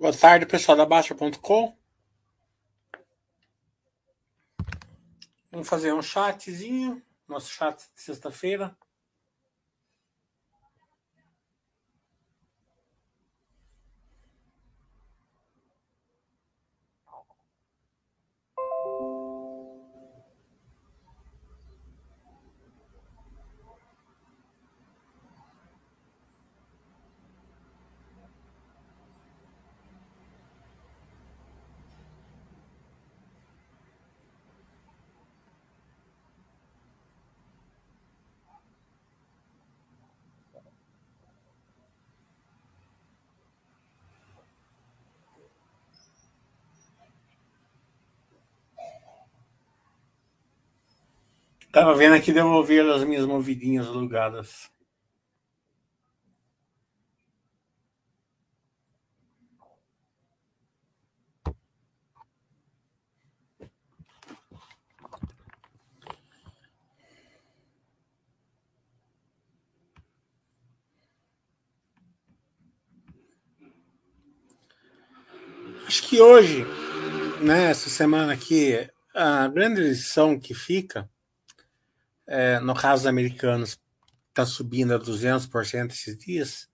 Boa tarde, pessoal da Baixa.com. Vamos fazer um chatzinho, nosso chat de sexta-feira. Tava vendo aqui devolver as minhas movidinhas alugadas. Acho que hoje, né, semana aqui, a grande lição que fica é, no caso dos americanos, está subindo a 200% esses dias.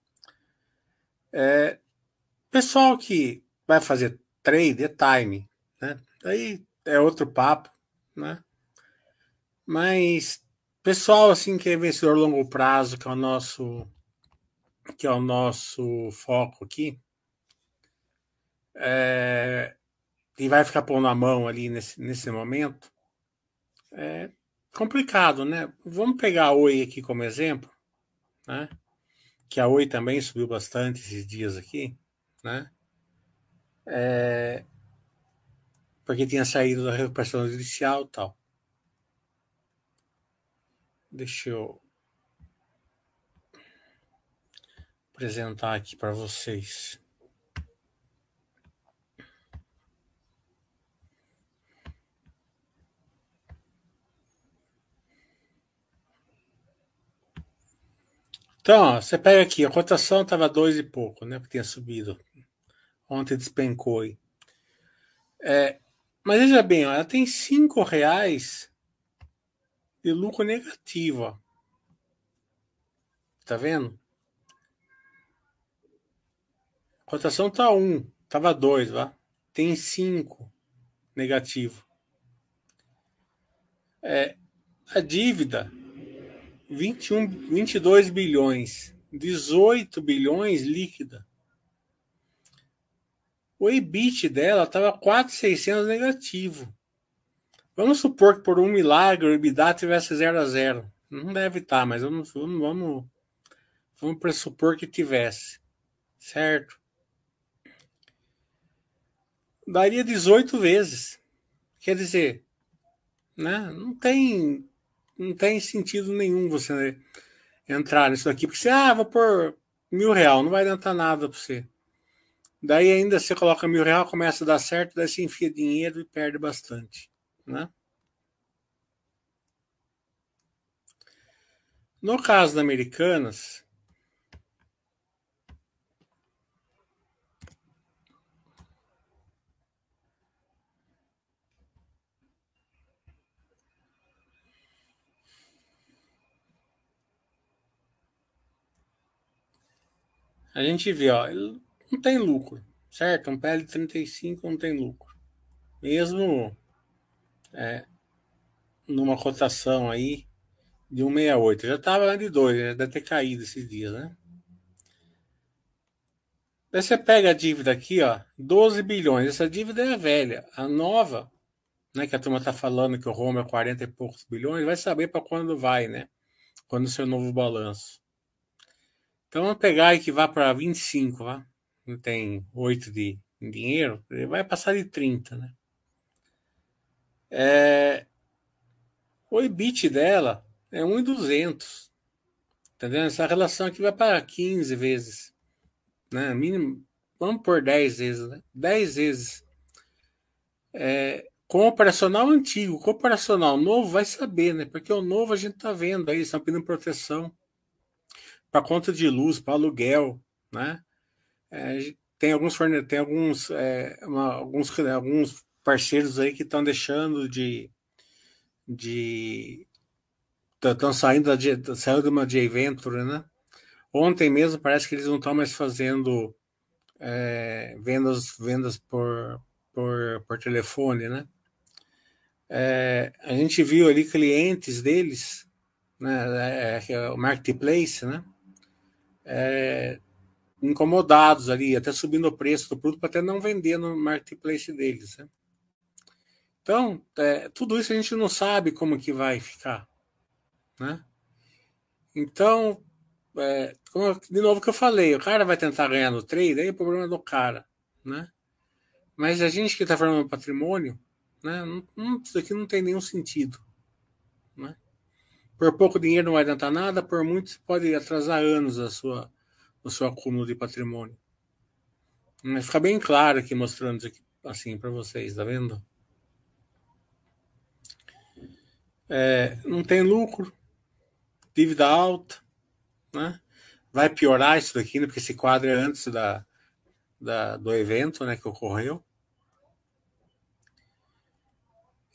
É, pessoal que vai fazer trade é time, né? Aí é outro papo, né? Mas pessoal assim que é vencedor longo prazo, que é o nosso que é o nosso foco aqui, é, e vai ficar pondo a mão ali nesse, nesse momento, é, complicado, né? Vamos pegar a Oi aqui como exemplo, né? Que a Oi também subiu bastante esses dias aqui, né? É... Porque tinha saído da recuperação judicial e tal. Deixa eu apresentar aqui para vocês. Então, ó, você pega aqui, a cotação estava dois e pouco, né? Porque tinha subido. Ontem despencou aí. É, mas veja bem, ó, ela tem cinco reais de lucro negativo. Ó. Tá vendo? A cotação tá um, tava dois, lá. Tem cinco negativo. É, a dívida 21, 22 bilhões, 18 bilhões líquida. O EBIT dela estava 4,600 negativo. Vamos supor que por um milagre o EBITDA tivesse 0 a 0. Não deve estar, tá, mas vamos, vamos, vamos, vamos pressupor que tivesse. Certo? Daria 18 vezes. Quer dizer, né? não tem não tem sentido nenhum você entrar nisso aqui, porque você, ah, vou pôr mil real, não vai adiantar nada para você. Daí ainda você coloca mil real, começa a dar certo, daí você enfia dinheiro e perde bastante, né? No caso da Americanas, a gente vê, ó, ele não tem lucro, certo? Um PL 35 não tem lucro. Mesmo é, numa cotação aí de 1,68. Já estava de 2, já deve ter caído esses dias, né? Daí você pega a dívida aqui, ó, 12 bilhões. Essa dívida é a velha. A nova, né, que a turma está falando que o Roma é 40 e poucos bilhões, vai saber para quando vai, né? Quando o seu novo balanço. Então vamos pegar que vá para 25, vá. Não tem 8 de dinheiro, ele vai passar de 30, né? É... O EBIT dela é 1,200. Entendeu? Essa relação aqui vai para 15 vezes. Né? Mínimo, vamos por 10 vezes, né? 10 vezes. É, com o operacional antigo, com o operacional novo, vai saber, né? Porque o novo a gente tá vendo aí, estão pedindo proteção para conta de luz, para aluguel, né? É, tem alguns tem alguns, é, uma, alguns, alguns parceiros aí que estão deixando de de estão saindo da de uma J Venture, né? Ontem mesmo parece que eles não estão mais fazendo é, vendas vendas por, por, por telefone, né? É, a gente viu ali clientes deles, né? É, é o marketplace, né? É, incomodados ali, até subindo o preço do produto para até não vender no marketplace deles. Né? Então, é, tudo isso a gente não sabe como que vai ficar. Né? Então, é, de novo que eu falei, o cara vai tentar ganhar no trade, aí o problema é do cara. Né? Mas a gente que está falando patrimônio, né, não, isso aqui não tem nenhum sentido. Por pouco dinheiro não vai adiantar nada, por muito você pode atrasar anos a sua, o seu acúmulo de patrimônio. Mas fica bem claro aqui mostrando isso aqui assim para vocês, tá vendo? É, não tem lucro, dívida alta, né? Vai piorar isso daqui, né? porque esse quadro é antes da, da, do evento né, que ocorreu.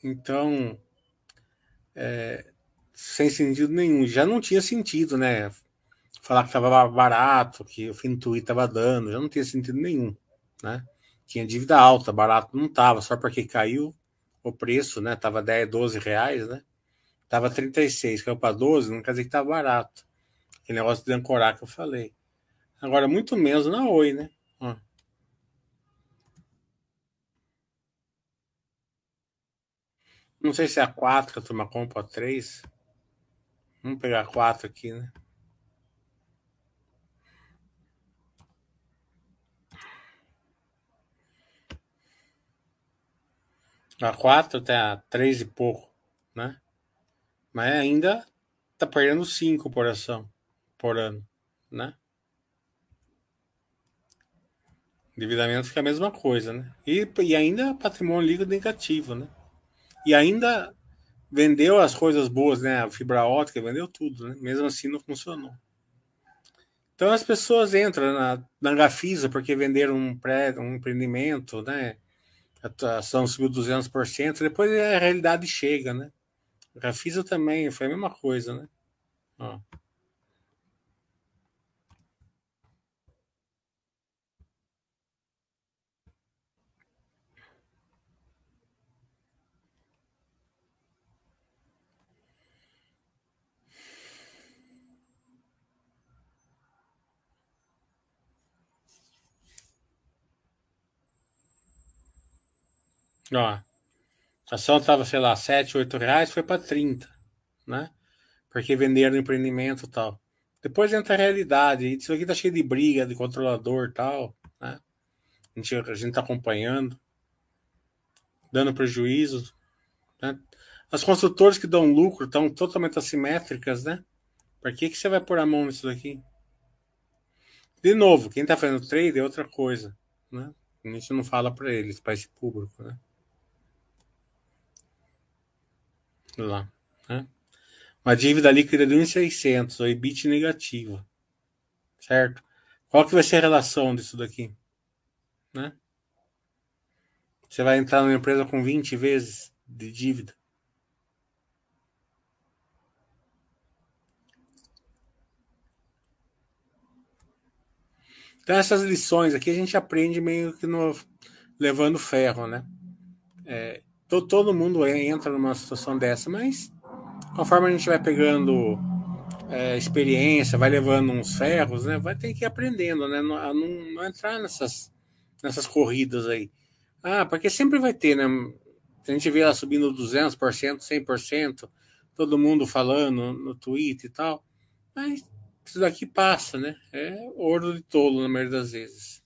Então, é, sem sentido nenhum. Já não tinha sentido, né? falar que estava barato, que o Fintuit estava dando, já não tinha sentido nenhum, né? Tinha dívida alta, barato não estava, só porque caiu o preço, né? Tava 10, 12 reais, né? Tava 36, caiu para 12, não quer dizer que estava barato. Aquele negócio de ancorar que eu falei. Agora, muito menos na Oi, né? Ó. Não sei se é a 4 que a turma compra a 3. Vamos pegar 4 aqui, né? A 4 até a 3 e pouco, né? Mas ainda tá perdendo 5 por ação por ano, né? Endividamento fica a mesma coisa, né? E, e ainda patrimônio líquido negativo, né? E ainda vendeu as coisas boas, né? A fibra ótica, vendeu tudo, né? Mesmo assim não funcionou. Então as pessoas entram na, na Gafisa porque venderam um, pré, um empreendimento, né? a ação subiu 200%, depois a realidade chega, né? A Rafisa também foi a mesma coisa, né? Ó. Ó, a ação estava, sei lá, 7, 8 reais, foi para 30, né? Porque venderam empreendimento e tal. Depois entra a realidade. Isso aqui tá cheio de briga, de controlador e tal, né? A gente, a gente tá acompanhando, dando prejuízo. Né? As construtoras que dão lucro estão totalmente assimétricas, né? Por que, que você vai pôr a mão nisso daqui? De novo, quem está fazendo trade é outra coisa, né? A gente não fala para eles, para esse público, né? Lá. Né? Uma dívida líquida de 1,600, ou EBIT negativa. Certo? Qual que vai ser a relação disso daqui? Né? Você vai entrar numa empresa com 20 vezes de dívida. Então essas lições aqui a gente aprende meio que no, levando ferro, né? É, todo, todo mundo entra numa situação dessa, mas conforme a gente vai pegando é, experiência, vai levando uns ferros, né? Vai ter que ir aprendendo, né? Não, não, não, entrar nessas, nessas corridas aí. Ah, porque sempre vai ter, né? A gente vê ela subindo 200%, 100%, todo mundo falando no Twitter e tal. Mas isso daqui passa, né? É ouro de tolo na maioria das vezes.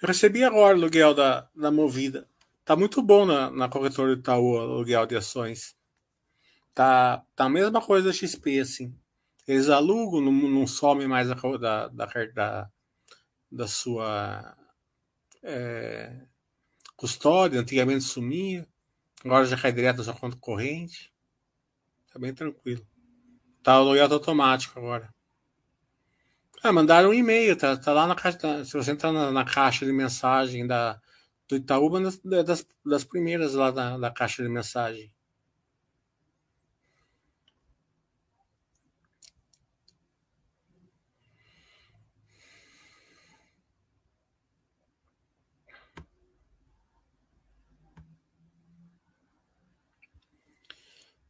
Eu recebi agora o aluguel da, da Movida. Tá muito bom na, na corretora do Itaú o aluguel de ações. Tá, tá a mesma coisa da XP, assim. Eles alugam, não, não some mais a, da, da, da, da sua é, custódia. Antigamente sumia. Agora já cai direto da sua conta corrente. Tá bem tranquilo. Tá o aluguel automático agora. Ah, mandaram um e-mail, tá, tá lá na caixa. Tá, se você entrar na, na, caixa de mensagem da, do Itaú, uma das, das, das primeiras lá da, da caixa de mensagem.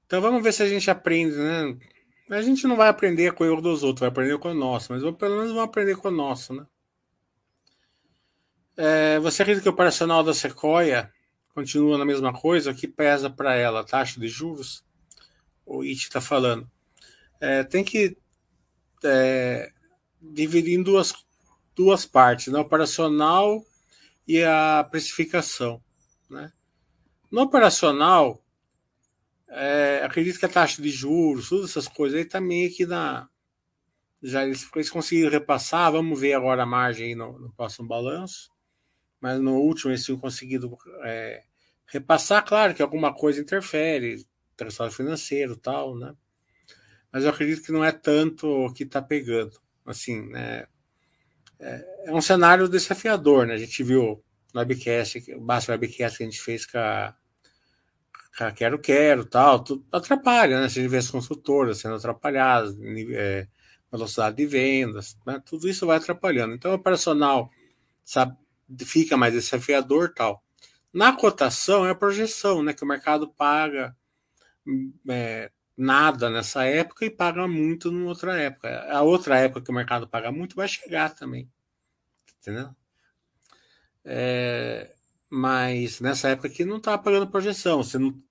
Então vamos ver se a gente aprende, né? A gente não vai aprender com o erro dos outros, vai aprender com o nosso, mas pelo menos vamos aprender com o nosso, né? É, você acredita que o operacional da Sequoia continua na mesma coisa? O que pesa para ela? Taxa de juros? O IT está falando. É, tem que é, dividir em duas, duas partes, né? operacional e a precificação. Né? No operacional, é, acredito que a taxa de juros, todas essas coisas aí tá meio que na. Já eles, eles conseguiram repassar, vamos ver agora a margem no, no próximo balanço. Mas no último eles tinham conseguido é, repassar, claro que alguma coisa interfere, resultado financeiro tal, né? Mas eu acredito que não é tanto o que está pegando. Assim, né? É, é, um cenário desafiador, né? A gente viu no webcast, o básico webcast que a gente fez com a quero, quero, tal, tudo atrapalha, né? Se as construtoras sendo atrapalhadas, é, velocidade de vendas, né? tudo isso vai atrapalhando. Então, o operacional sabe, fica mais desafiador tal. Na cotação é a projeção, né? Que o mercado paga é, nada nessa época e paga muito numa outra época. A outra época que o mercado paga muito vai chegar também. Entendeu? É, mas nessa época aqui não está pagando projeção. Você não,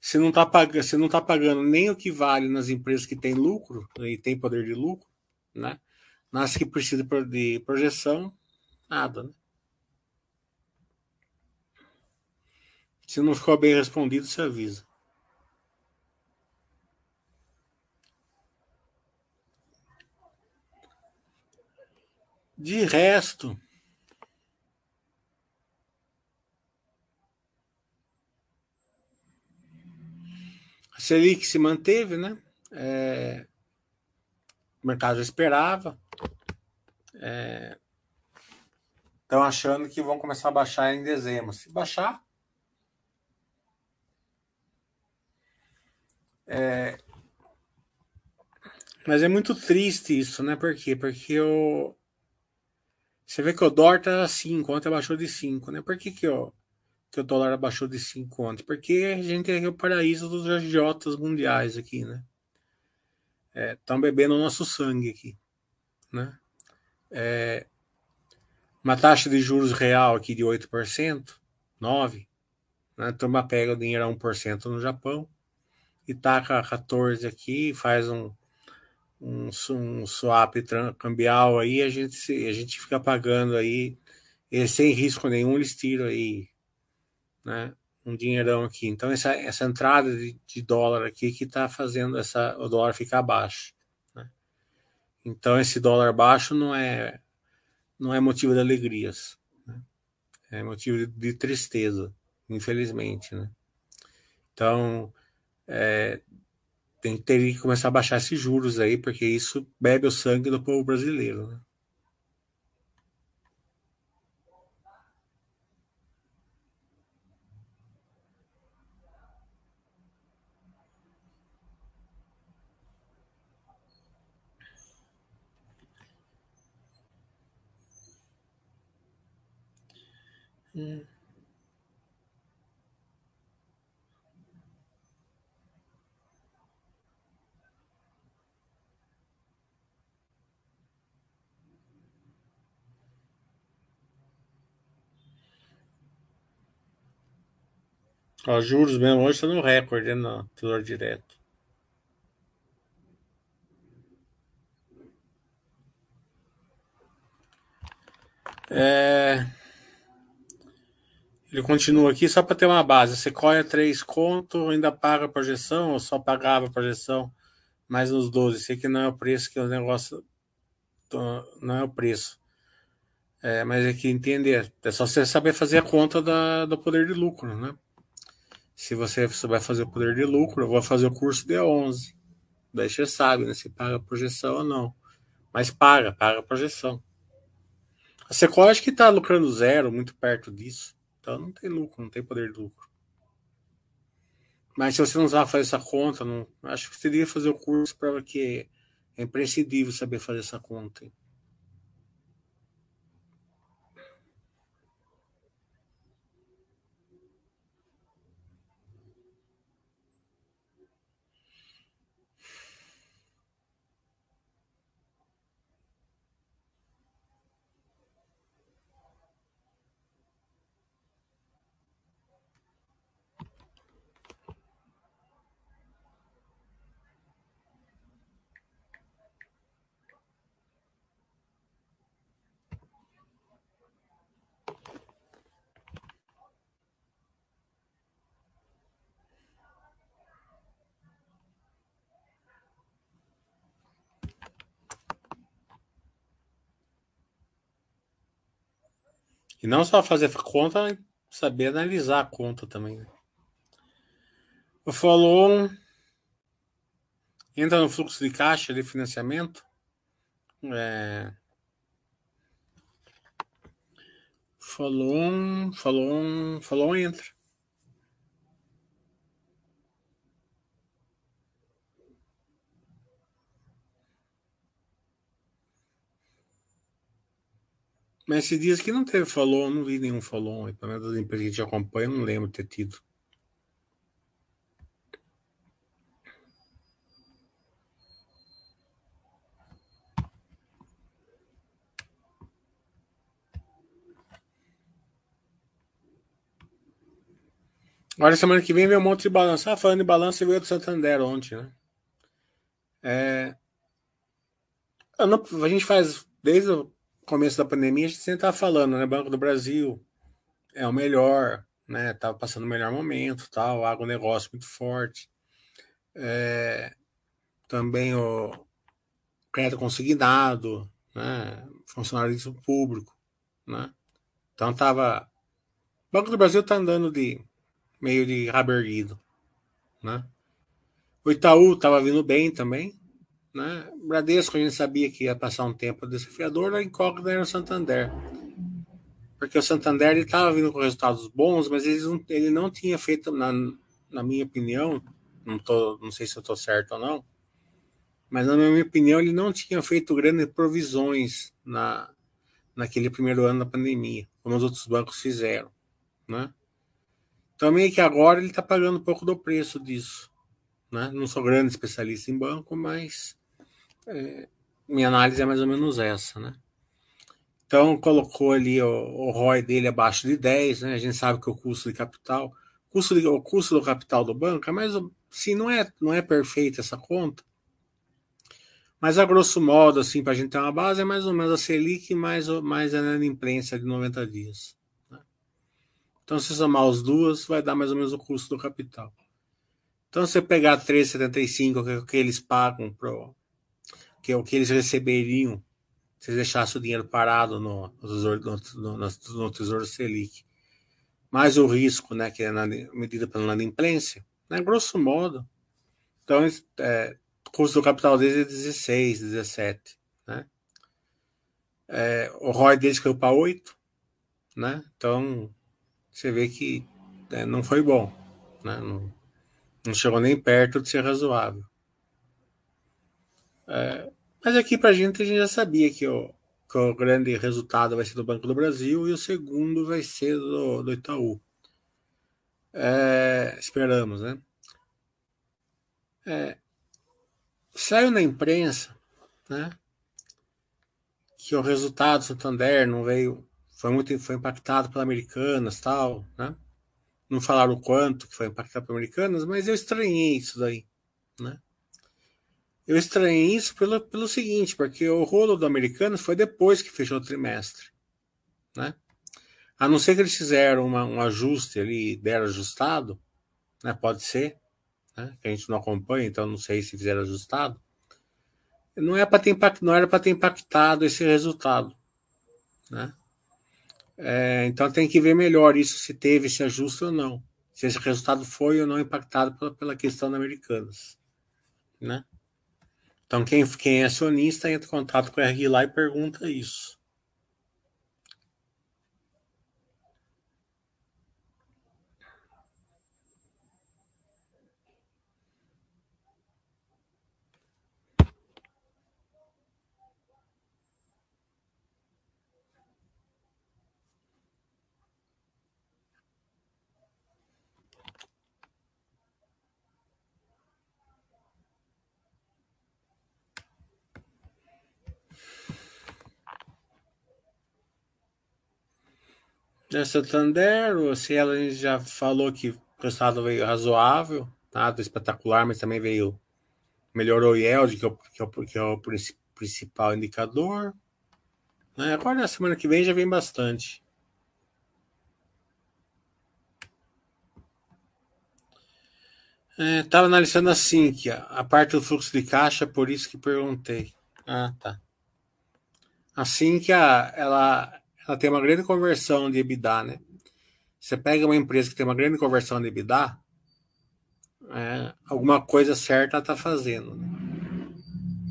se não está pagando, se não tá pagando nem o que vale nas empresas que têm lucro e tem poder de lucro, né? Nas que precisa de projeção, nada, né? Se não ficou bem respondido, você avisa. De resto, Selic se manteve, né? É, o mercado já esperava. É, estão achando que vão começar a baixar em dezembro. Se baixar. É, mas é muito triste isso, né? Por quê? Porque o. Você vê que o dólar tá 5, ontem baixou de 5, né? Por que, que o, que o dólar abaixou de 5 ontem? Porque a gente é o paraíso dos agiotas mundiais aqui, né? Estão é, bebendo o nosso sangue aqui, né? É, uma taxa de juros real aqui de 8%, 9%, né? Turma pega o dinheiro a 1% no Japão e taca 14 aqui, faz um, um, um swap cambial aí, a gente, a gente fica pagando aí, sem risco nenhum, eles tiram aí né, um dinheirão aqui. Então, essa, essa entrada de, de dólar aqui que está fazendo essa, o dólar ficar baixo. Né? Então, esse dólar baixo não é, não é motivo de alegrias. Né? É motivo de, de, tristeza, infelizmente. Né? Então, é, tem que ter que começar a baixar esses juros aí, porque isso bebe o sangue do povo brasileiro. Né? Hum. Ó, juros mesmo hoje está no recorde, né, no Direto. É... Ele continua aqui só para ter uma base. Sequoia 3 conto, ainda paga a projeção ou só pagava a projeção, mas nos 12. Sei que não é o preço que o negócio. Não é o preço. É, mas é que entender. É só você saber fazer a conta da, do poder de lucro, né? Se você vai fazer o poder de lucro, eu vou fazer o curso de 11. Daí você sabe, né? Se paga a projeção ou não. Mas paga, paga a projeção. A Sequoia acho que está lucrando zero, muito perto disso. Então não tem lucro, não tem poder de lucro. Mas se você não sabe fazer essa conta, não, acho que você deveria fazer o curso para que é imprescindível saber fazer essa conta. E não só fazer conta, saber analisar a conta também. Né? O follow entra no fluxo de caixa de financiamento. É... Follow, follow, follow entra. Mas esses dias que não teve follow, não vi nenhum follow. Pelo menos das empresas que a gente acompanha, não lembro ter tido. Agora, semana que vem vem um monte de balanço. Ah, falando de balanço, veio do Santander ontem, né? É... A gente faz, desde o começo da pandemia, a gente sempre estava falando, né? Banco do Brasil é o melhor, né? Tava passando o melhor momento, tal, agronegócio muito forte. É, também o crédito consignado, né? Funcionalismo público, né? Então tava. O Banco do Brasil tá andando de meio de rabo erguido, né? O Itaú tava vindo bem também, né? Bradesco a gente sabia que ia passar um tempo desafiador, a incógnita era o Santander. Porque o Santander estava vindo com resultados bons, mas ele não, ele não tinha feito, na, na minha opinião, não, tô, não sei se eu estou certo ou não, mas na minha opinião ele não tinha feito grandes provisões na, naquele primeiro ano da pandemia, como os outros bancos fizeram. Né? Então, meio que agora ele está pagando um pouco do preço disso. Né? Não sou grande especialista em banco, mas minha análise é mais ou menos essa, né? Então colocou ali o, o ROI dele abaixo de 10, né? A gente sabe que o custo de capital, custo de, o custo do capital do banco é sim, não é, não é perfeita essa conta, mas a grosso modo, assim, para a gente ter uma base, é mais ou menos a Selic mais, mais a inadimplência de 90 dias. Né? Então, se somar as duas, vai dar mais ou menos o custo do capital. Então, se você pegar 3,75, que é que eles pagam pro, que é o que eles receberiam se eles deixassem o dinheiro parado no, no, tesouro, no, no tesouro Selic. Mais o risco, né, que é na medida pela inadimplência, né, grosso modo. Então, é, o custo do capital deles é 16, 17. Né? É, o ROI deles caiu para 8. Né? Então, você vê que é, não foi bom. Né? Não, não chegou nem perto de ser razoável. É, mas aqui para a gente a gente já sabia que o, que o grande resultado vai ser do Banco do Brasil e o segundo vai ser do, do Itaú. É, esperamos, né? É, saiu na imprensa, né? Que o resultado do Santander não veio, foi muito, foi impactado pela Americanas, tal, né? Não falaram o quanto que foi impactado pela Americanas, mas eu estranhei isso daí, né? Eu estranhei isso pelo, pelo seguinte, porque o rolo do americano foi depois que fechou o trimestre. Né? A não ser que eles fizeram uma, um ajuste ali, deram ajustado, né? pode ser, né? que a gente não acompanha, então não sei se fizeram ajustado. Não, é ter impact, não era para ter impactado esse resultado. Né? É, então tem que ver melhor isso, se teve esse ajuste ou não. Se esse resultado foi ou não impactado pela, pela questão da Americanas. Né? Então, quem, quem é acionista entra em contato com a RI lá e pergunta isso. Da Santander, o Cielo a já falou que o resultado veio razoável, nada espetacular, mas também veio. Melhorou o yield, que é o, que é o, que é o principal indicador. Né? Agora, na semana que vem, já vem bastante. Estava é, analisando assim, que a, a parte do fluxo de caixa, por isso que perguntei. Ah, tá. A, ela ela tem uma grande conversão de EBITDA, né? Você pega uma empresa que tem uma grande conversão de EBITDA, é, alguma coisa certa está fazendo. Né?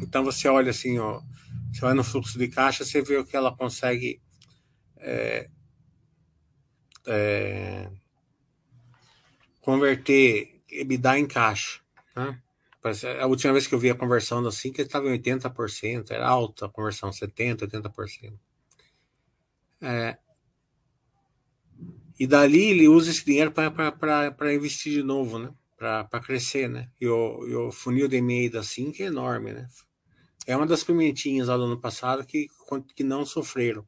Então você olha assim, ó, você vai no fluxo de caixa, você vê o que ela consegue é, é, converter EBITDA em caixa. Né? A última vez que eu vi a conversão assim, que estava em 80%, era alta a conversão, 70%, 80%. É, e dali ele usa esse dinheiro para investir de novo, né? Para crescer, né? E o, e o funil de e-mail da Sync é enorme, né? É uma das pimentinhas lá do ano passado que, que não sofreram,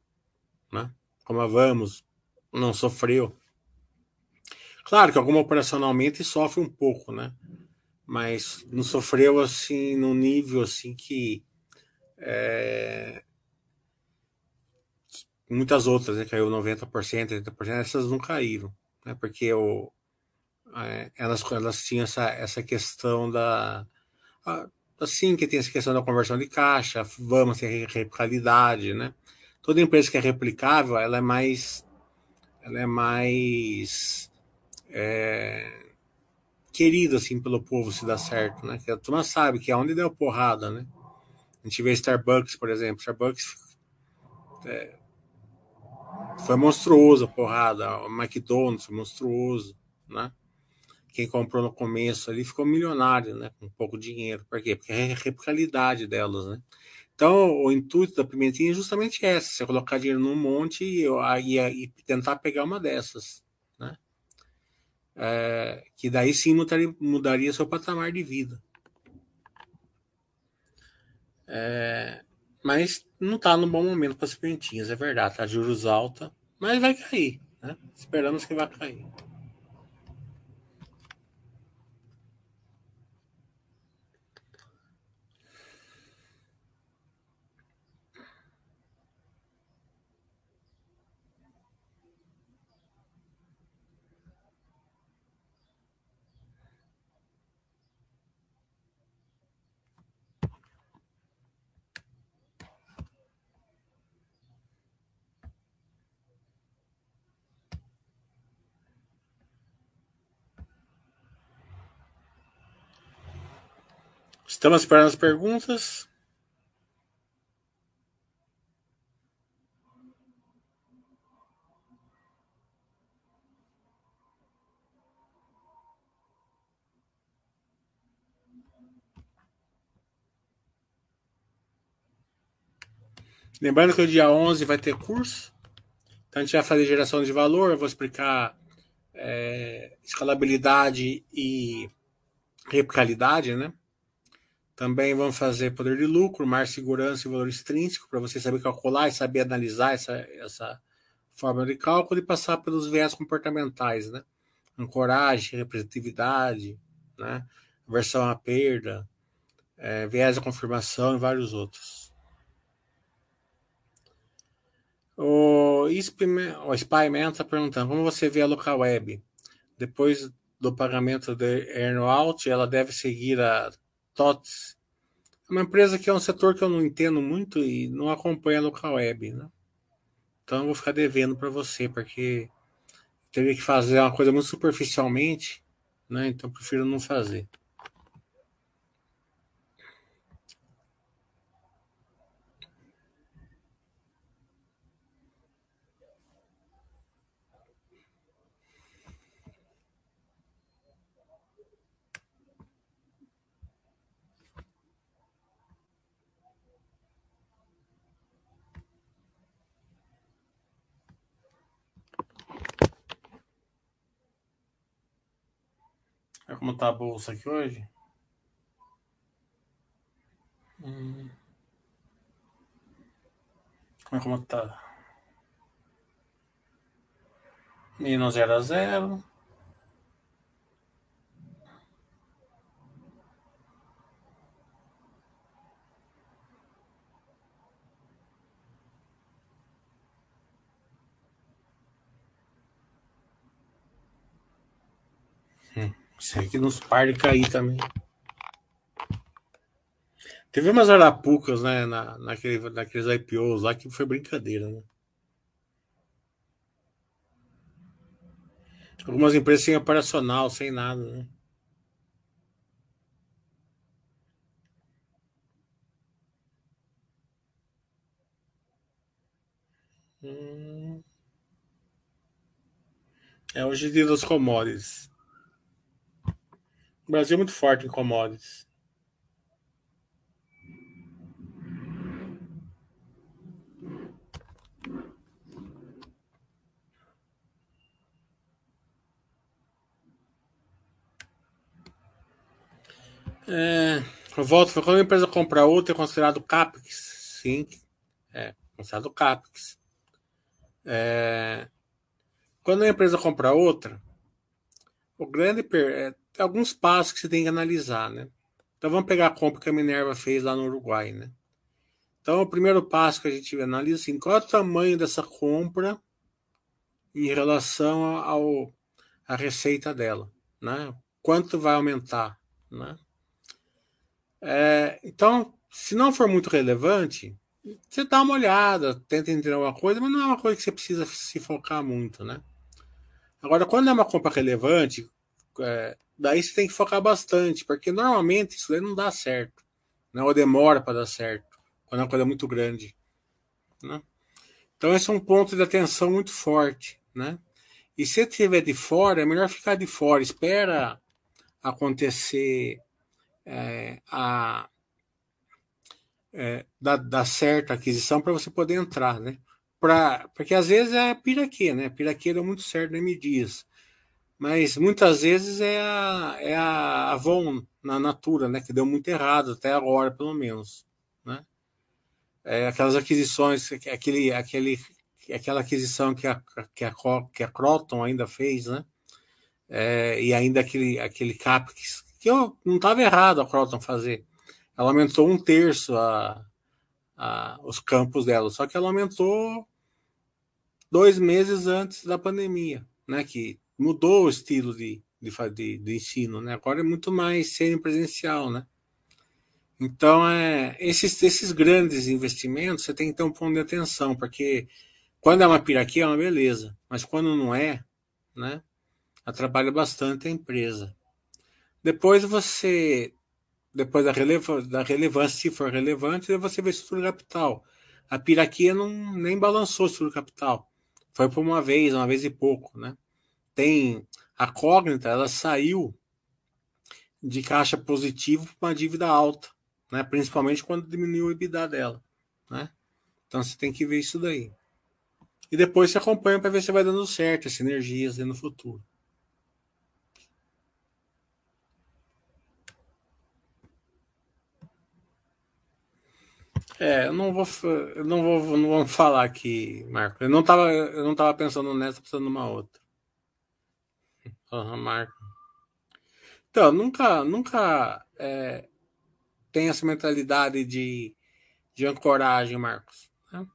né? Como a Vamos não sofreu. Claro que alguma operacionalmente sofre um pouco, né? Mas não sofreu assim no nível assim que é, muitas outras, né, caiu 90%, 80%, essas não caíram, né, porque o, é, elas, elas tinham essa, essa questão da. assim, que tem essa questão da conversão de caixa, vamos ter replicabilidade, né? Toda empresa que é replicável, ela é mais. Ela é mais. É, querida, assim, pelo povo se dá certo, né? Que a turma sabe que é onde deu porrada, né? A gente vê Starbucks, por exemplo. Starbucks é, foi monstruoso a porrada. O McDonald's foi monstruoso, né? Quem comprou no começo ali ficou milionário, né? Com pouco dinheiro. Por quê? Porque é a replicabilidade delas, né? Então, o intuito da pimentinha é justamente essa: você colocar dinheiro num monte e, e, e tentar pegar uma dessas, né? É, que daí sim mudaria, mudaria seu patamar de vida. É, mas não está no bom momento para as pimentinhas, é verdade. Tá juros alta, mas vai cair. Né? Esperamos que vai cair. Estamos esperando as perguntas. Lembrando que o dia 11 vai ter curso. Então a gente vai fazer geração de valor, eu vou explicar é, escalabilidade e replicabilidade, né? Também vamos fazer poder de lucro, mais segurança e valor extrínseco, para você saber calcular e saber analisar essa, essa forma de cálculo e passar pelos viés comportamentais, né? Ancoragem, representatividade, né? versão à perda, é, viés da confirmação e vários outros. O, o Spyman está perguntando como você vê a local web depois do pagamento de earnout, ela deve seguir a TOTS. É uma empresa que é um setor que eu não entendo muito e não acompanha a local web, né? Então eu vou ficar devendo para você, porque teria que fazer uma coisa muito superficialmente, né? Então prefiro não fazer. Olha como tá a bolsa aqui hoje. Hum. Como tá. Menos 0 a 0. Aí que nos par de cair também. Teve umas arapucas, né, na, naquele, naqueles IPOs lá que foi brincadeira, né? Algumas empresas sem operacional, sem nada, né? Hum. É hoje dia das commodities. O Brasil é muito forte em commodities. É, volto, quando a empresa compra outra, é considerado CAPEX. Sim, é considerado CAPEX. É, quando a empresa compra outra, o grande é, tem alguns passos que você tem que analisar, né? Então vamos pegar a compra que a Minerva fez lá no Uruguai, né? Então o primeiro passo que a gente analisa assim, qual é o tamanho dessa compra em relação ao a receita dela, né? Quanto vai aumentar, né? É, então, se não for muito relevante, você dá uma olhada, tenta entender alguma coisa, mas não é uma coisa que você precisa se focar muito, né? Agora, quando é uma compra relevante, é, daí você tem que focar bastante, porque normalmente isso daí não dá certo, né? ou demora para dar certo, quando é uma coisa muito grande. Né? Então, esse é um ponto de atenção muito forte. Né? E se estiver de fora, é melhor ficar de fora, espera acontecer é, a, é, dar, dar certa aquisição para você poder entrar. Né? Pra, porque às vezes é piraquê, né? Piraquê deu muito certo na M Dias mas muitas vezes é a, é a Avon na Natura, né, que deu muito errado até agora, pelo menos, né? É aquelas aquisições, aquele, aquele, aquela aquisição que a, que a, que a Croton ainda fez, né? É, e ainda aquele, aquele CAPEX, que eu, não estava errado a Croton fazer. Ela aumentou um terço a, a, os campos dela, só que ela aumentou dois meses antes da pandemia, né? Que mudou o estilo de, de, de, ensino, né? Agora é muito mais semipresencial, né? Então, é, esses, esses grandes investimentos, você tem que ter um ponto de atenção, porque quando é uma piraquia é uma beleza, mas quando não é, né, atrapalha bastante a empresa. Depois você, depois da, releva, da relevância, se for relevante, você vê estrutura capital. A piraquia não, nem balançou estrutura capital. Foi por uma vez, uma vez e pouco, né? Tem a Cognita, ela saiu de caixa positivo para uma dívida alta, né? principalmente quando diminuiu o EBITDA dela. Né? Então você tem que ver isso daí. E depois você acompanha para ver se vai dando certo as sinergias no futuro. É, eu não vou, eu não vou, não vou falar aqui, Marco. Eu não estava, eu não tava pensando nessa, pensando numa outra. Uhum, Marco. Então, nunca, nunca é, tem essa mentalidade de, de ancoragem, Marcos. Né?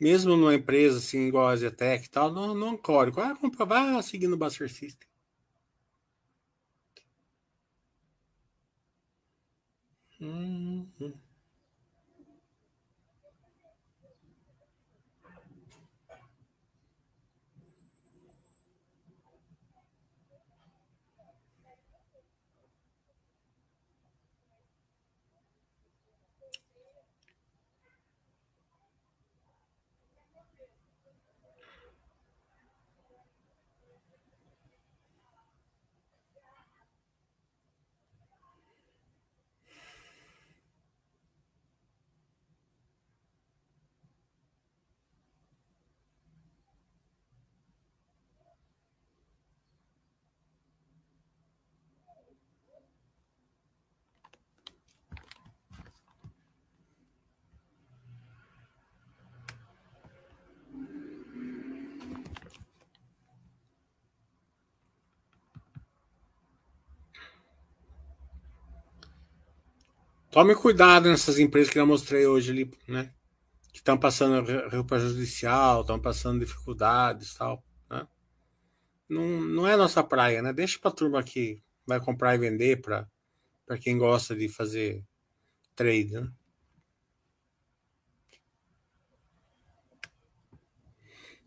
Mesmo numa empresa assim, igual a Zetec e tal, não, não ancore. Vai, vai seguindo o Buster System. Hum, hum. Tome cuidado nessas empresas que eu mostrei hoje ali, né? Que estão passando roupa judicial, estão passando dificuldades tal. Né? Não, não é nossa praia, né? Deixa pra turma que vai comprar e vender para quem gosta de fazer trade, né?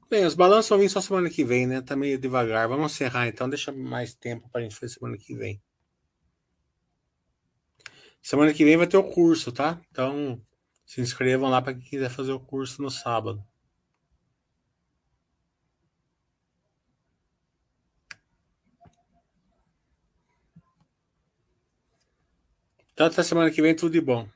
Bem, os balanços vão vir só semana que vem, né? Tá meio devagar. Vamos encerrar então, deixa mais tempo para a gente fazer semana que vem. Semana que vem vai ter o curso, tá? Então se inscrevam lá para quem quiser fazer o curso no sábado. Então até semana que vem, tudo de bom.